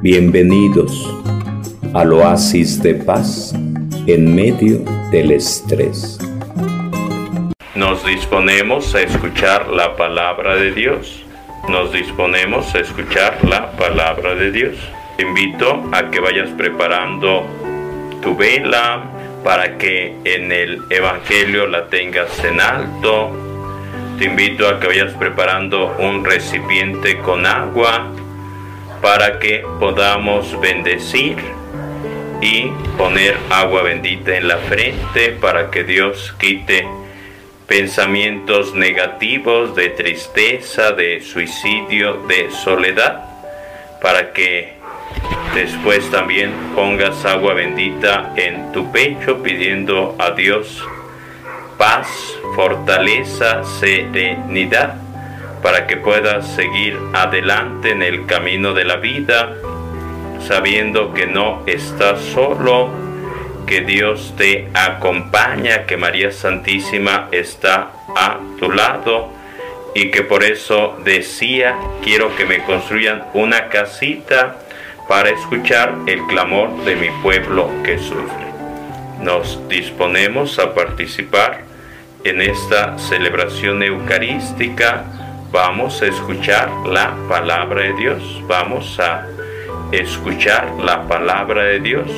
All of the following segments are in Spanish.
Bienvenidos al oasis de paz en medio del estrés. Nos disponemos a escuchar la palabra de Dios. Nos disponemos a escuchar la palabra de Dios. Te invito a que vayas preparando tu vela para que en el Evangelio la tengas en alto. Te invito a que vayas preparando un recipiente con agua para que podamos bendecir y poner agua bendita en la frente para que Dios quite pensamientos negativos de tristeza, de suicidio, de soledad, para que después también pongas agua bendita en tu pecho pidiendo a Dios paz, fortaleza, serenidad para que puedas seguir adelante en el camino de la vida, sabiendo que no estás solo, que Dios te acompaña, que María Santísima está a tu lado y que por eso decía, quiero que me construyan una casita para escuchar el clamor de mi pueblo que sufre. Nos disponemos a participar en esta celebración eucarística vamos a escuchar la palabra de Dios. Vamos a escuchar la palabra de Dios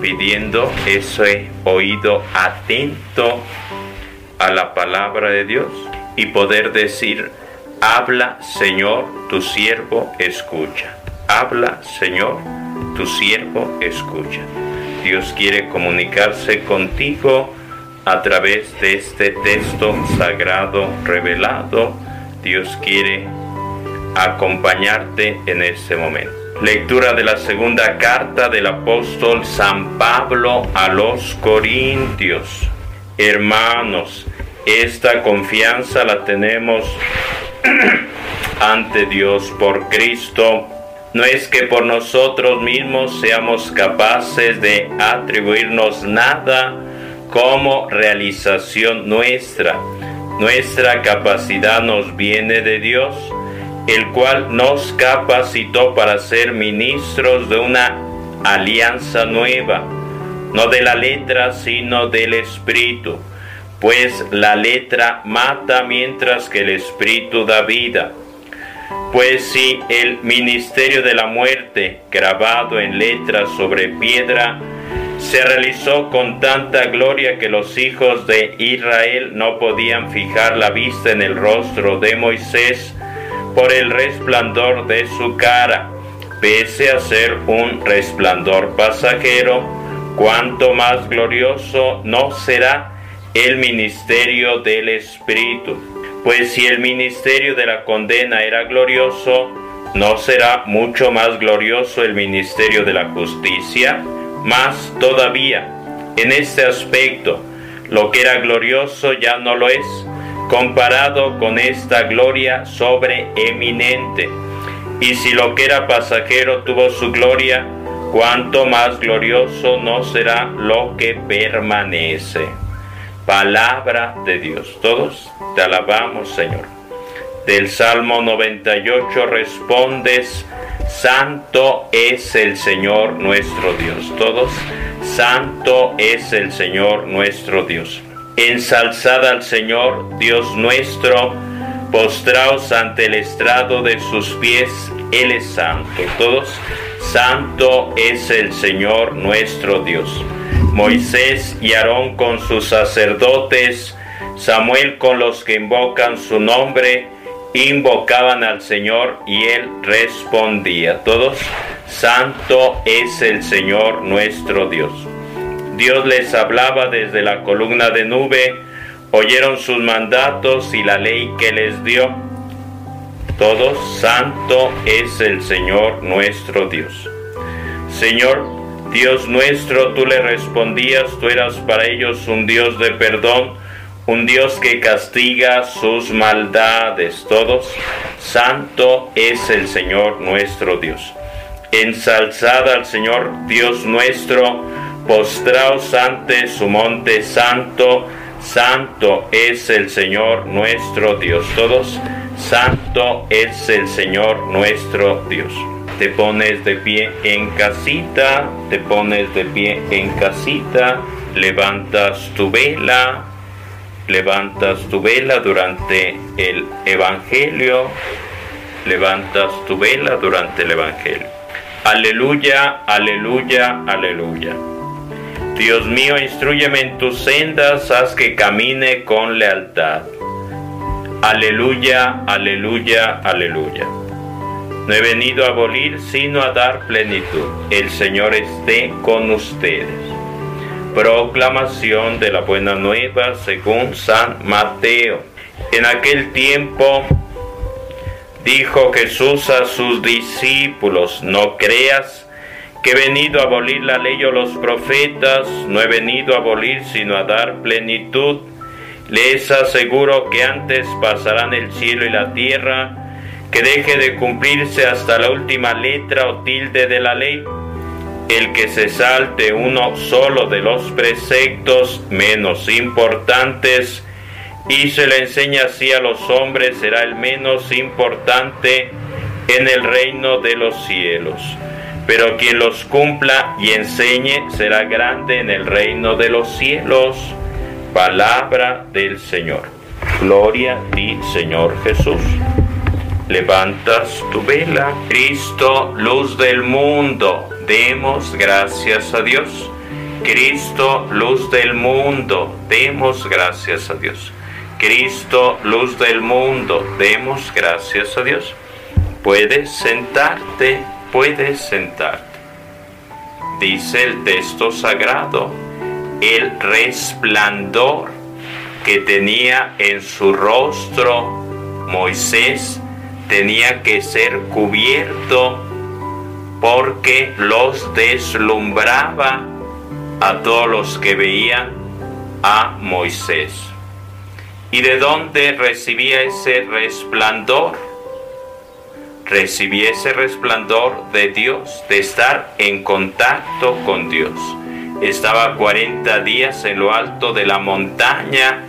pidiendo ese oído atento a la palabra de Dios y poder decir, habla Señor, tu siervo escucha. Habla Señor, tu siervo escucha. Dios quiere comunicarse contigo a través de este texto sagrado revelado Dios quiere acompañarte en este momento. Lectura de la segunda carta del apóstol San Pablo a los Corintios. Hermanos, esta confianza la tenemos ante Dios por Cristo. No es que por nosotros mismos seamos capaces de atribuirnos nada como realización nuestra nuestra capacidad nos viene de Dios, el cual nos capacitó para ser ministros de una alianza nueva, no de la letra, sino del Espíritu, pues la letra mata mientras que el Espíritu da vida. Pues si el ministerio de la muerte, grabado en letras sobre piedra, se realizó con tanta gloria que los hijos de Israel no podían fijar la vista en el rostro de Moisés por el resplandor de su cara, pese a ser un resplandor pasajero, cuanto más glorioso no será el ministerio del Espíritu. Pues si el ministerio de la condena era glorioso, ¿no será mucho más glorioso el ministerio de la justicia? Más todavía, en este aspecto, lo que era glorioso ya no lo es, comparado con esta gloria sobreeminente. Y si lo que era pasajero tuvo su gloria, cuanto más glorioso no será lo que permanece. Palabra de Dios. Todos te alabamos, Señor. Del Salmo 98 respondes, Santo es el Señor nuestro Dios. Todos, Santo es el Señor nuestro Dios. Ensalzad al Señor, Dios nuestro, postraos ante el estrado de sus pies, Él es santo. Todos, Santo es el Señor nuestro Dios. Moisés y Aarón con sus sacerdotes, Samuel con los que invocan su nombre, invocaban al Señor y Él respondía. Todos, Santo es el Señor nuestro Dios. Dios les hablaba desde la columna de nube, oyeron sus mandatos y la ley que les dio. Todos, Santo es el Señor nuestro Dios. Señor, Dios nuestro, tú le respondías, tú eras para ellos un Dios de perdón, un Dios que castiga sus maldades. Todos, santo es el Señor nuestro Dios. Ensalzad al Señor Dios nuestro, postraos ante su monte santo, santo es el Señor nuestro Dios. Todos, santo es el Señor nuestro Dios. te pones de pie en casita, te pones de pie en casita, levantas tu vela, levantas tu vela durante el Evangelio, levantas tu vela durante el Evangelio. Aleluya, aleluya, aleluya. Dios mío, instruyeme en tus sendas, haz que camine con lealtad. Aleluya, aleluya, aleluya. No he venido a abolir, sino a dar plenitud. El Señor esté con ustedes. Proclamación de la buena nueva según San Mateo. En aquel tiempo dijo Jesús a sus discípulos, no creas que he venido a abolir la ley o los profetas, no he venido a abolir sino a dar plenitud. Les aseguro que antes pasarán el cielo y la tierra, que deje de cumplirse hasta la última letra o tilde de la ley, el que se salte uno solo de los preceptos menos importantes y se le enseña así a los hombres será el menos importante en el reino de los cielos. Pero quien los cumpla y enseñe será grande en el reino de los cielos. Palabra del Señor. Gloria a ti, Señor Jesús levantas tu vela. Cristo, luz del mundo, demos gracias a Dios. Cristo, luz del mundo, demos gracias a Dios. Cristo, luz del mundo, demos gracias a Dios. Puedes sentarte, puedes sentarte. Dice el texto sagrado, el resplandor que tenía en su rostro Moisés tenía que ser cubierto porque los deslumbraba a todos los que veían a Moisés. ¿Y de dónde recibía ese resplandor? Recibía ese resplandor de Dios, de estar en contacto con Dios. Estaba 40 días en lo alto de la montaña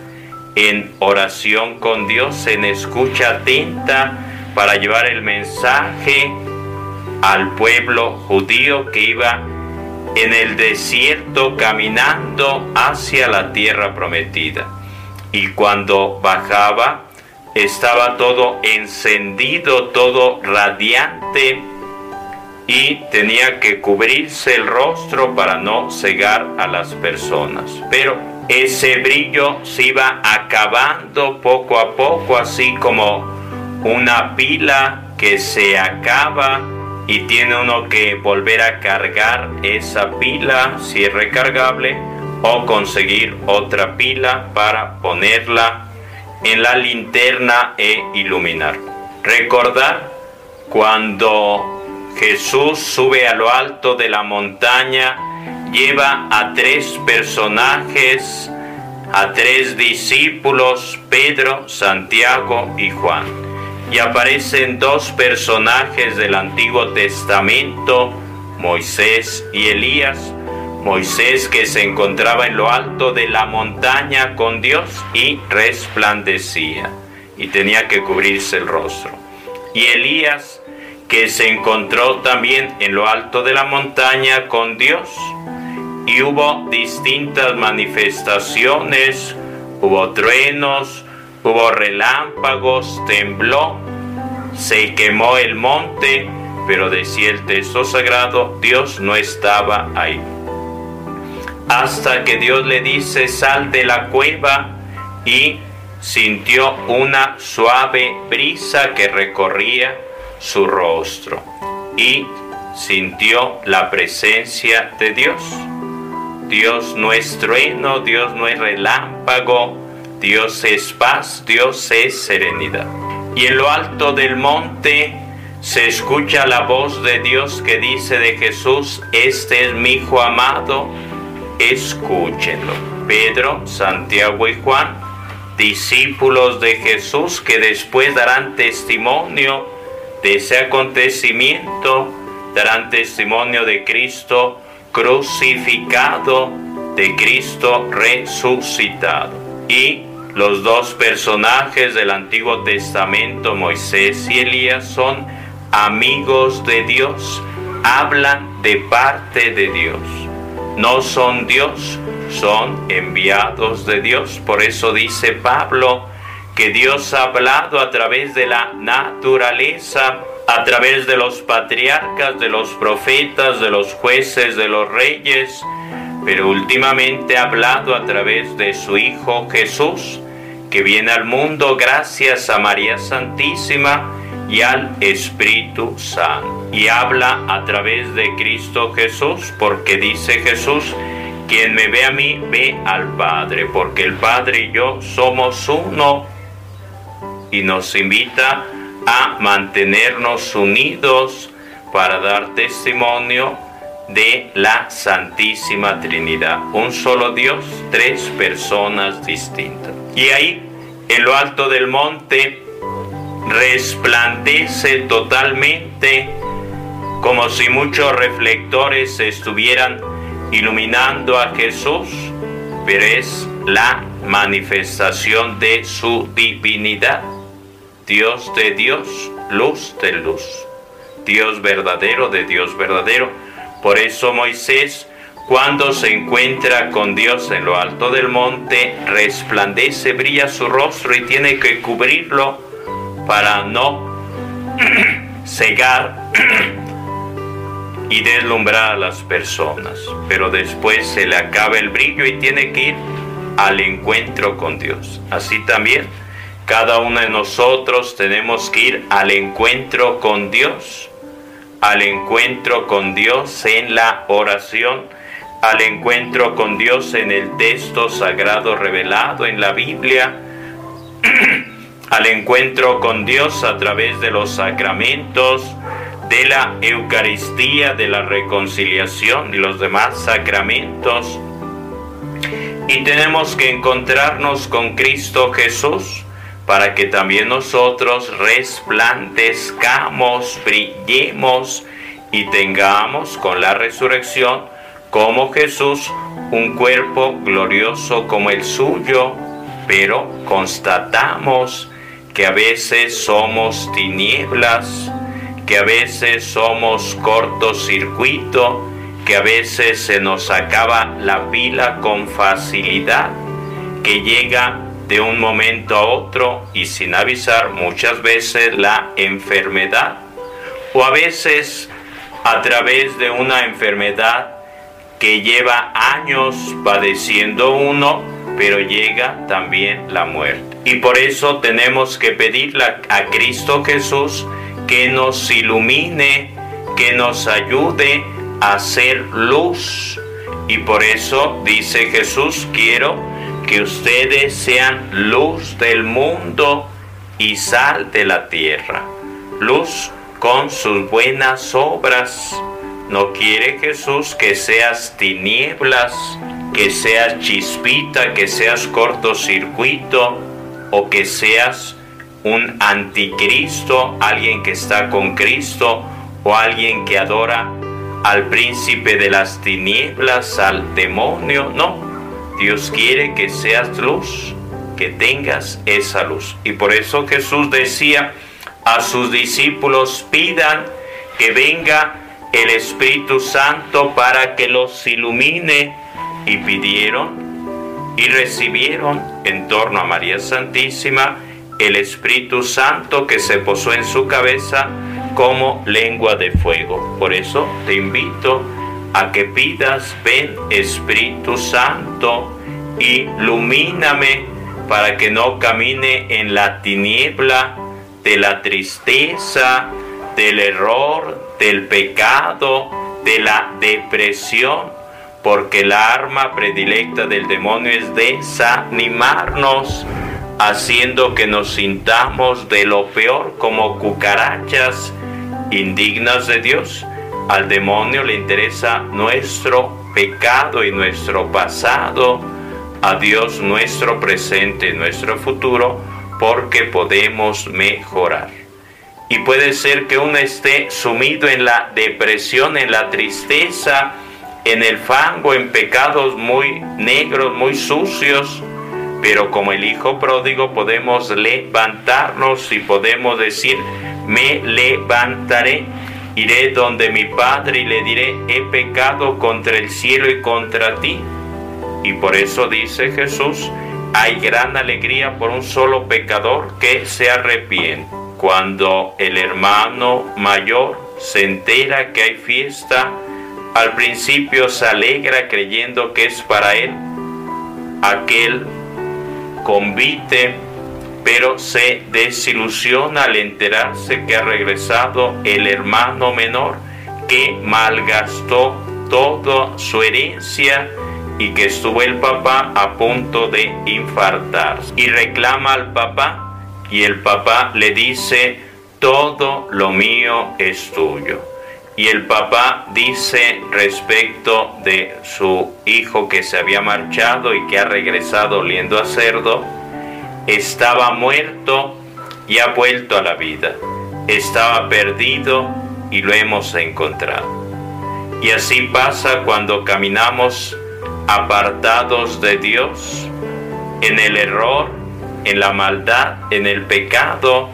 en oración con Dios, en escucha atenta para llevar el mensaje al pueblo judío que iba en el desierto caminando hacia la tierra prometida. Y cuando bajaba, estaba todo encendido, todo radiante y tenía que cubrirse el rostro para no cegar a las personas. Pero ese brillo se iba acabando poco a poco, así como una pila que se acaba y tiene uno que volver a cargar esa pila si es recargable o conseguir otra pila para ponerla en la linterna e iluminar. Recordar cuando Jesús sube a lo alto de la montaña, lleva a tres personajes, a tres discípulos, Pedro, Santiago y Juan y aparecen dos personajes del Antiguo Testamento, Moisés y Elías. Moisés que se encontraba en lo alto de la montaña con Dios y resplandecía y tenía que cubrirse el rostro. Y Elías que se encontró también en lo alto de la montaña con Dios y hubo distintas manifestaciones, hubo truenos, Hubo relámpagos, tembló, se quemó el monte, pero decía el texto sagrado, Dios no estaba ahí. Hasta que Dios le dice, sal de la cueva y sintió una suave brisa que recorría su rostro y sintió la presencia de Dios. Dios no es trueno, Dios no es relámpago, Dios es paz, Dios es serenidad. Y en lo alto del monte se escucha la voz de Dios que dice de Jesús, este es mi Hijo amado, escúchenlo. Pedro, Santiago y Juan, discípulos de Jesús que después darán testimonio de ese acontecimiento, darán testimonio de Cristo crucificado, de Cristo resucitado. Y los dos personajes del Antiguo Testamento, Moisés y Elías, son amigos de Dios, hablan de parte de Dios. No son Dios, son enviados de Dios. Por eso dice Pablo que Dios ha hablado a través de la naturaleza, a través de los patriarcas, de los profetas, de los jueces, de los reyes, pero últimamente ha hablado a través de su Hijo Jesús, que viene al mundo gracias a María Santísima y al Espíritu Santo. Y habla a través de Cristo Jesús, porque dice Jesús, quien me ve a mí, ve al Padre, porque el Padre y yo somos uno. Y nos invita a mantenernos unidos para dar testimonio de la Santísima Trinidad. Un solo Dios, tres personas distintas. Y ahí, en lo alto del monte, resplandece totalmente como si muchos reflectores estuvieran iluminando a Jesús, pero es la manifestación de su divinidad. Dios de Dios, luz de luz. Dios verdadero de Dios verdadero. Por eso Moisés, cuando se encuentra con Dios en lo alto del monte, resplandece, brilla su rostro y tiene que cubrirlo para no cegar y deslumbrar a las personas. Pero después se le acaba el brillo y tiene que ir al encuentro con Dios. Así también cada uno de nosotros tenemos que ir al encuentro con Dios, al encuentro con Dios en la oración, al encuentro con Dios en el texto sagrado revelado en la Biblia al encuentro con Dios a través de los sacramentos, de la Eucaristía, de la reconciliación y los demás sacramentos. Y tenemos que encontrarnos con Cristo Jesús para que también nosotros resplandezcamos, brillemos y tengamos con la resurrección como Jesús un cuerpo glorioso como el suyo, pero constatamos que a veces somos tinieblas, que a veces somos cortocircuito, que a veces se nos acaba la pila con facilidad, que llega de un momento a otro y sin avisar muchas veces la enfermedad, o a veces a través de una enfermedad que lleva años padeciendo uno, pero llega también la muerte. Y por eso tenemos que pedirle a Cristo Jesús que nos ilumine, que nos ayude a ser luz. Y por eso dice Jesús, quiero que ustedes sean luz del mundo y sal de la tierra. Luz con sus buenas obras. No quiere Jesús que seas tinieblas, que seas chispita, que seas cortocircuito o que seas un anticristo, alguien que está con Cristo o alguien que adora al príncipe de las tinieblas, al demonio. No, Dios quiere que seas luz, que tengas esa luz. Y por eso Jesús decía a sus discípulos, pidan que venga el Espíritu Santo para que los ilumine y pidieron y recibieron en torno a María Santísima el Espíritu Santo que se posó en su cabeza como lengua de fuego. Por eso te invito a que pidas, ven Espíritu Santo, ilumíname para que no camine en la tiniebla de la tristeza, del error, del pecado, de la depresión, porque la arma predilecta del demonio es desanimarnos, haciendo que nos sintamos de lo peor como cucarachas indignas de Dios. Al demonio le interesa nuestro pecado y nuestro pasado, a Dios nuestro presente y nuestro futuro, porque podemos mejorar. Y puede ser que uno esté sumido en la depresión, en la tristeza, en el fango, en pecados muy negros, muy sucios, Pero como el Hijo pródigo podemos levantarnos y podemos decir, me levantaré, iré donde mi Padre y le diré, he pecado contra el cielo y contra ti. Y por eso dice Jesús, hay gran alegría por un solo pecador que se arrepiente. Cuando el hermano mayor se entera que hay fiesta, al principio se alegra creyendo que es para él aquel convite, pero se desilusiona al enterarse que ha regresado el hermano menor que malgastó toda su herencia y que estuvo el papá a punto de infartar. Y reclama al papá y el papá le dice, todo lo mío es tuyo. Y el papá dice respecto de su hijo que se había marchado y que ha regresado oliendo a cerdo, estaba muerto y ha vuelto a la vida. Estaba perdido y lo hemos encontrado. Y así pasa cuando caminamos apartados de Dios, en el error, en la maldad, en el pecado,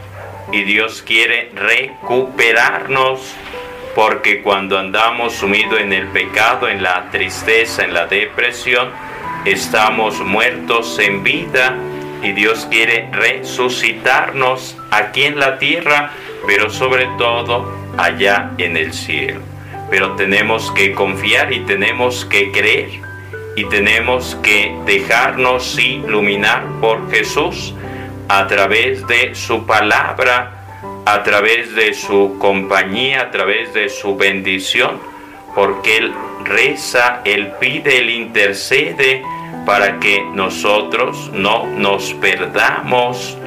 y Dios quiere recuperarnos porque cuando andamos sumidos en el pecado, en la tristeza, en la depresión, estamos muertos en vida y Dios quiere resucitarnos aquí en la tierra, pero sobre todo allá en el cielo. Pero tenemos que confiar y tenemos que creer y tenemos que dejarnos iluminar por Jesús a través de su palabra a través de su compañía, a través de su bendición, porque Él reza, Él pide, Él intercede para que nosotros no nos perdamos,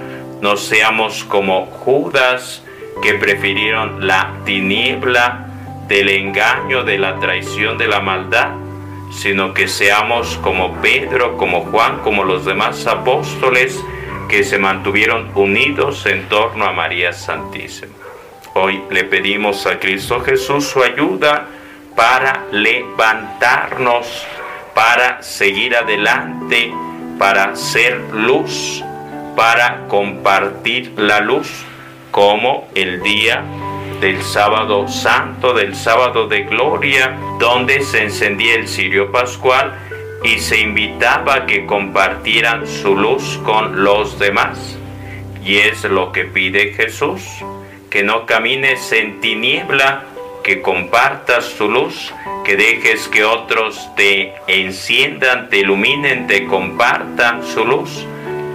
no seamos como Judas que prefirieron la tiniebla del engaño, de la traición, de la maldad, sino que seamos como Pedro, como Juan, como los demás apóstoles, que se mantuvieron unidos en torno a María Santísima. Hoy le pedimos a Cristo Jesús su ayuda para levantarnos, para seguir adelante, para ser luz, para compartir la luz, como el día del sábado santo, del sábado de gloria, donde se encendía el cirio pascual y se invitaba a que compartieran su luz con los demás. Y es lo que pide Jesús, que no camines en tiniebla, que compartas tu luz, que dejes que otros te enciendan, te iluminen, te compartan su luz.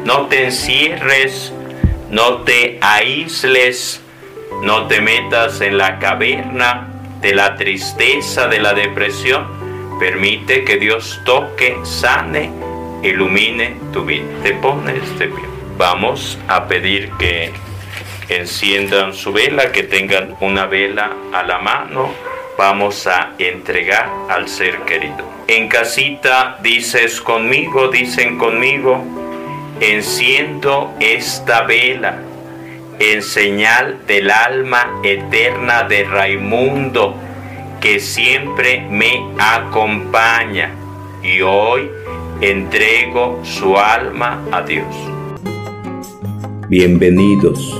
No te encierres, no te aísles, no te metas en la caverna de la tristeza, de la depresión Permite que Dios toque, sane, ilumine tu vida. Te pones de. Vamos a pedir que enciendan su vela, que tengan una vela a la mano. Vamos a entregar al ser querido. En casita dices conmigo, dicen conmigo, enciendo esta vela en señal del alma eterna de Raimundo que siempre me acompaña y hoy entrego su alma a Dios. Bienvenidos